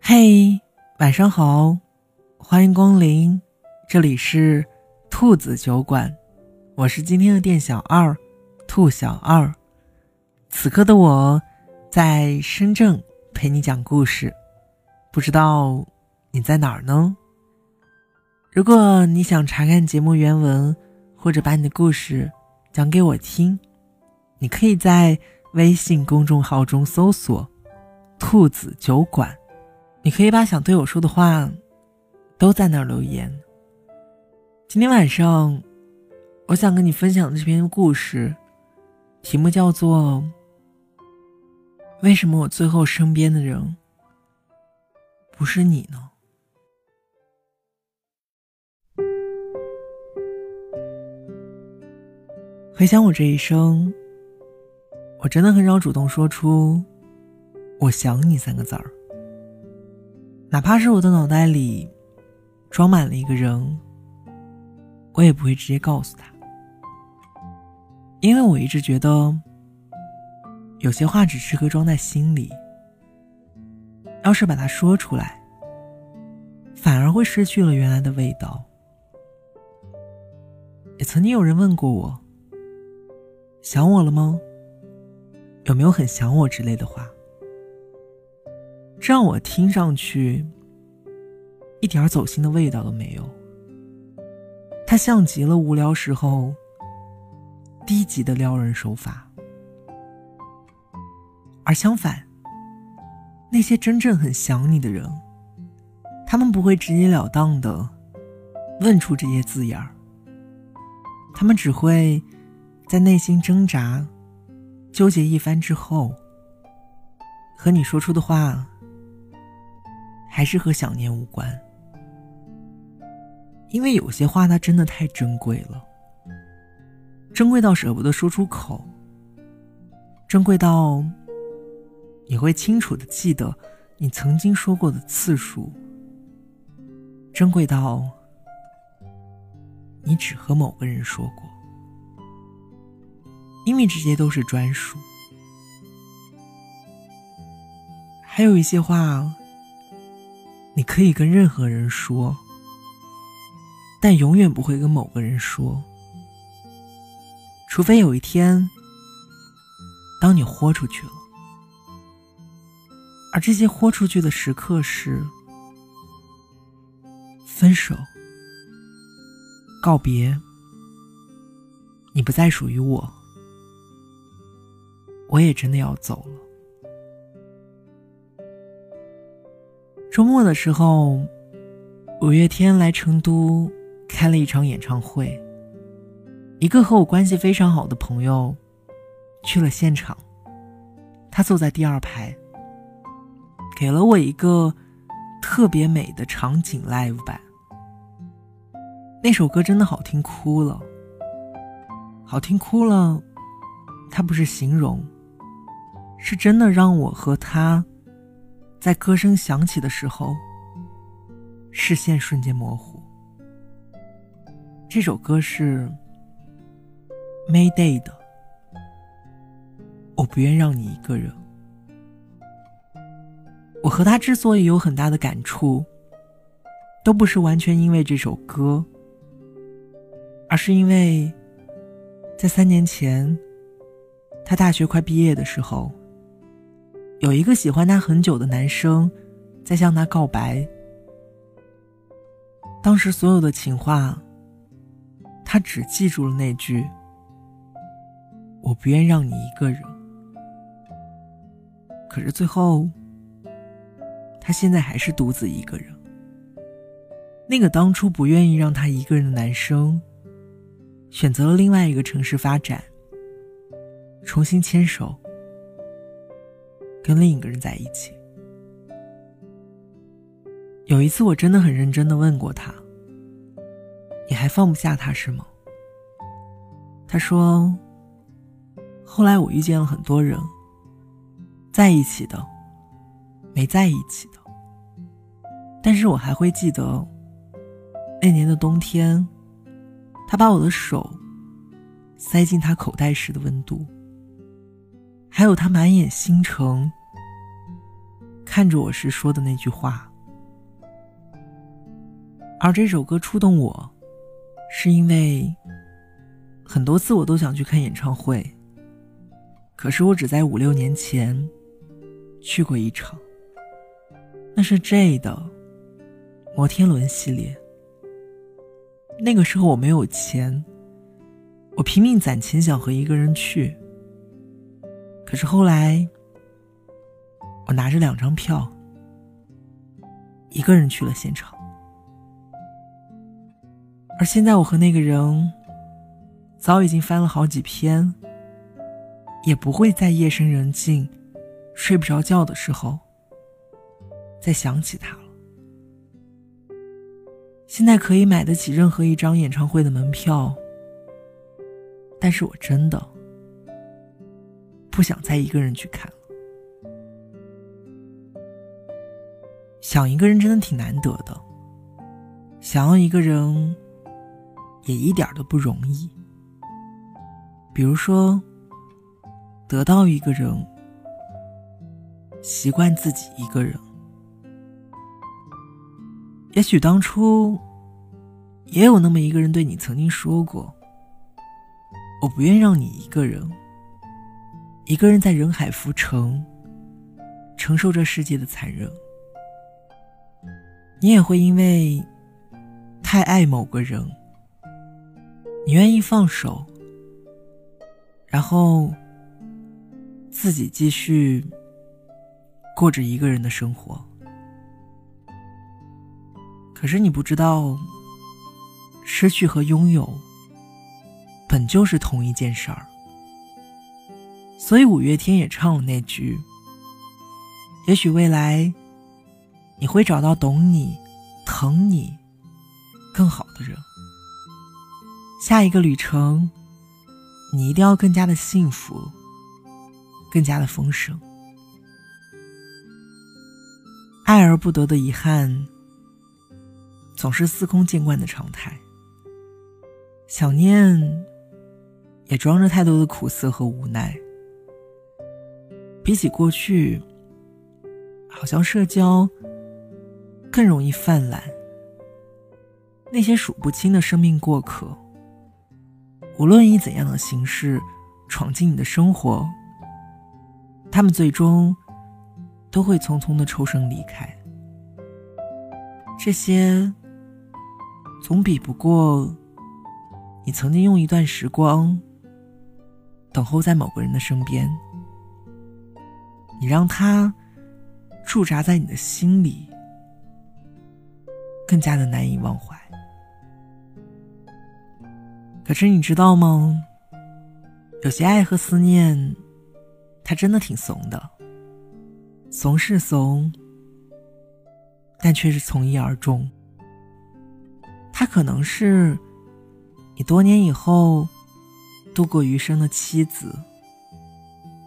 嘿，晚上好，欢迎光临，这里是兔子酒馆，我是今天的店小二，兔小二。此刻的我在深圳陪你讲故事，不知道你在哪儿呢？如果你想查看节目原文，或者把你的故事讲给我听，你可以在微信公众号中搜索“兔子酒馆”。你可以把想对我说的话，都在那儿留言。今天晚上，我想跟你分享的这篇故事，题目叫做“为什么我最后身边的人不是你呢？”回想我这一生，我真的很少主动说出“我想你”三个字儿。哪怕是我的脑袋里装满了一个人，我也不会直接告诉他，因为我一直觉得有些话只适合装在心里，要是把它说出来，反而会失去了原来的味道。也曾经有人问过我：“想我了吗？有没有很想我之类的话？”让我听上去一点走心的味道都没有。它像极了无聊时候低级的撩人手法。而相反，那些真正很想你的人，他们不会直截了当的问出这些字眼儿，他们只会在内心挣扎、纠结一番之后，和你说出的话。还是和想念无关，因为有些话它真的太珍贵了，珍贵到舍不得说出口，珍贵到你会清楚的记得你曾经说过的次数，珍贵到你只和某个人说过，因为这些都是专属，还有一些话。你可以跟任何人说，但永远不会跟某个人说。除非有一天，当你豁出去了，而这些豁出去的时刻是分手、告别，你不再属于我，我也真的要走了。周末的时候，五月天来成都开了一场演唱会。一个和我关系非常好的朋友去了现场，他坐在第二排，给了我一个特别美的场景 live 版。那首歌真的好听哭了，好听哭了。它不是形容，是真的让我和他。在歌声响起的时候，视线瞬间模糊。这首歌是 Mayday 的，我不愿让你一个人。我和他之所以有很大的感触，都不是完全因为这首歌，而是因为，在三年前，他大学快毕业的时候。有一个喜欢他很久的男生，在向他告白。当时所有的情话，他只记住了那句：“我不愿让你一个人。”可是最后，他现在还是独自一个人。那个当初不愿意让他一个人的男生，选择了另外一个城市发展，重新牵手。跟另一个人在一起。有一次，我真的很认真的问过他：“你还放不下他是吗？”他说：“后来我遇见了很多人，在一起的，没在一起的。但是我还会记得那年的冬天，他把我的手塞进他口袋时的温度。”还有他满眼星辰，看着我时说的那句话。而这首歌触动我，是因为很多次我都想去看演唱会，可是我只在五六年前去过一场，那是 J 的摩天轮系列。那个时候我没有钱，我拼命攒钱想和一个人去，可是后来我拿着两张票，一个人去了现场。而现在，我和那个人早已经翻了好几篇，也不会在夜深人静、睡不着觉的时候再想起他了。现在可以买得起任何一张演唱会的门票，但是我真的不想再一个人去看了。想一个人真的挺难得的，想要一个人。也一点都不容易。比如说，得到一个人，习惯自己一个人。也许当初，也有那么一个人对你曾经说过：“我不愿让你一个人，一个人在人海浮沉，承受着世界的残忍。”你也会因为太爱某个人。你愿意放手，然后自己继续过着一个人的生活。可是你不知道，失去和拥有本就是同一件事儿。所以五月天也唱了那句：“也许未来你会找到懂你、疼你更好的人。”下一个旅程，你一定要更加的幸福，更加的丰盛。爱而不得的遗憾，总是司空见惯的常态。想念，也装着太多的苦涩和无奈。比起过去，好像社交更容易泛滥。那些数不清的生命过客。无论以怎样的形式闯进你的生活，他们最终都会匆匆的抽身离开。这些总比不过你曾经用一段时光等候在某个人的身边，你让他驻扎在你的心里，更加的难以忘怀。可是你知道吗？有些爱和思念，它真的挺怂的。怂是怂，但却是从一而终。他可能是你多年以后度过余生的妻子，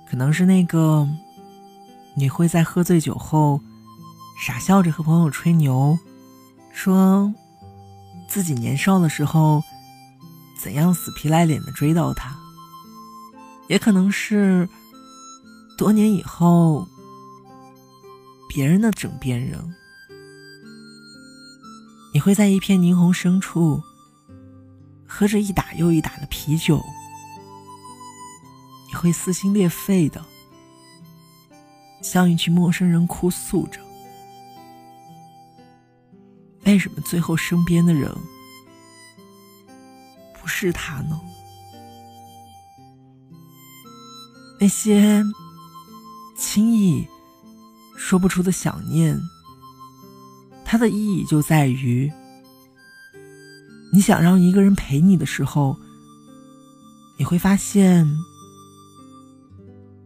可能是那个你会在喝醉酒后傻笑着和朋友吹牛，说自己年少的时候。怎样死皮赖脸的追到他？也可能是多年以后别人的枕边人。你会在一片霓虹深处喝着一打又一打的啤酒，你会撕心裂肺的向一群陌生人哭诉着：为什么最后身边的人？不是他呢？那些轻易说不出的想念，它的意义就在于，你想让一个人陪你的时候，你会发现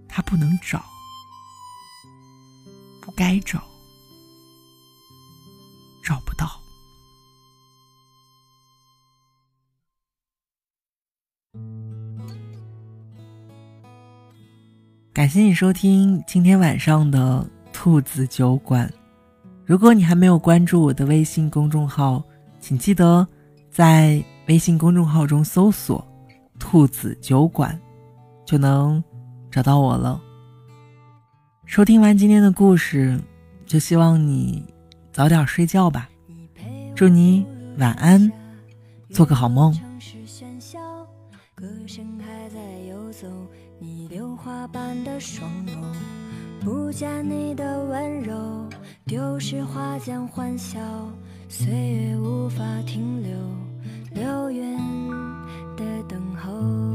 他不能找，该找，找不到。感谢你收听今天晚上的兔子酒馆。如果你还没有关注我的微信公众号，请记得在微信公众号中搜索“兔子酒馆”，就能找到我了。收听完今天的故事，就希望你早点睡觉吧。祝你晚安，做个好梦。歌声还在游走，你榴花般的双眸，不见你的温柔，丢失花间欢笑，岁月无法停留，流云的等候。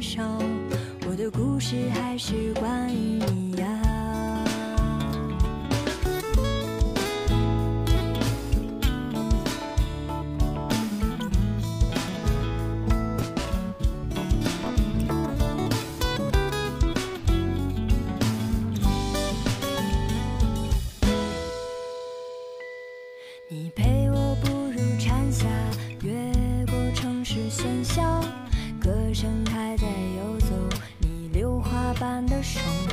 少。我的故事还是关于。你呀声还在游走，你榴花般的双眸，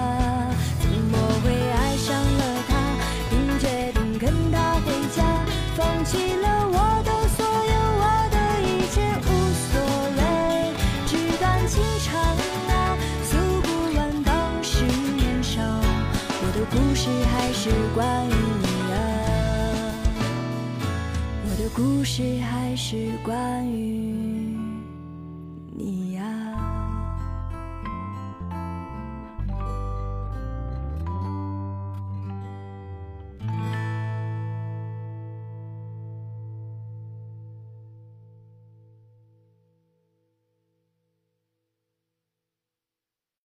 故事还是关于。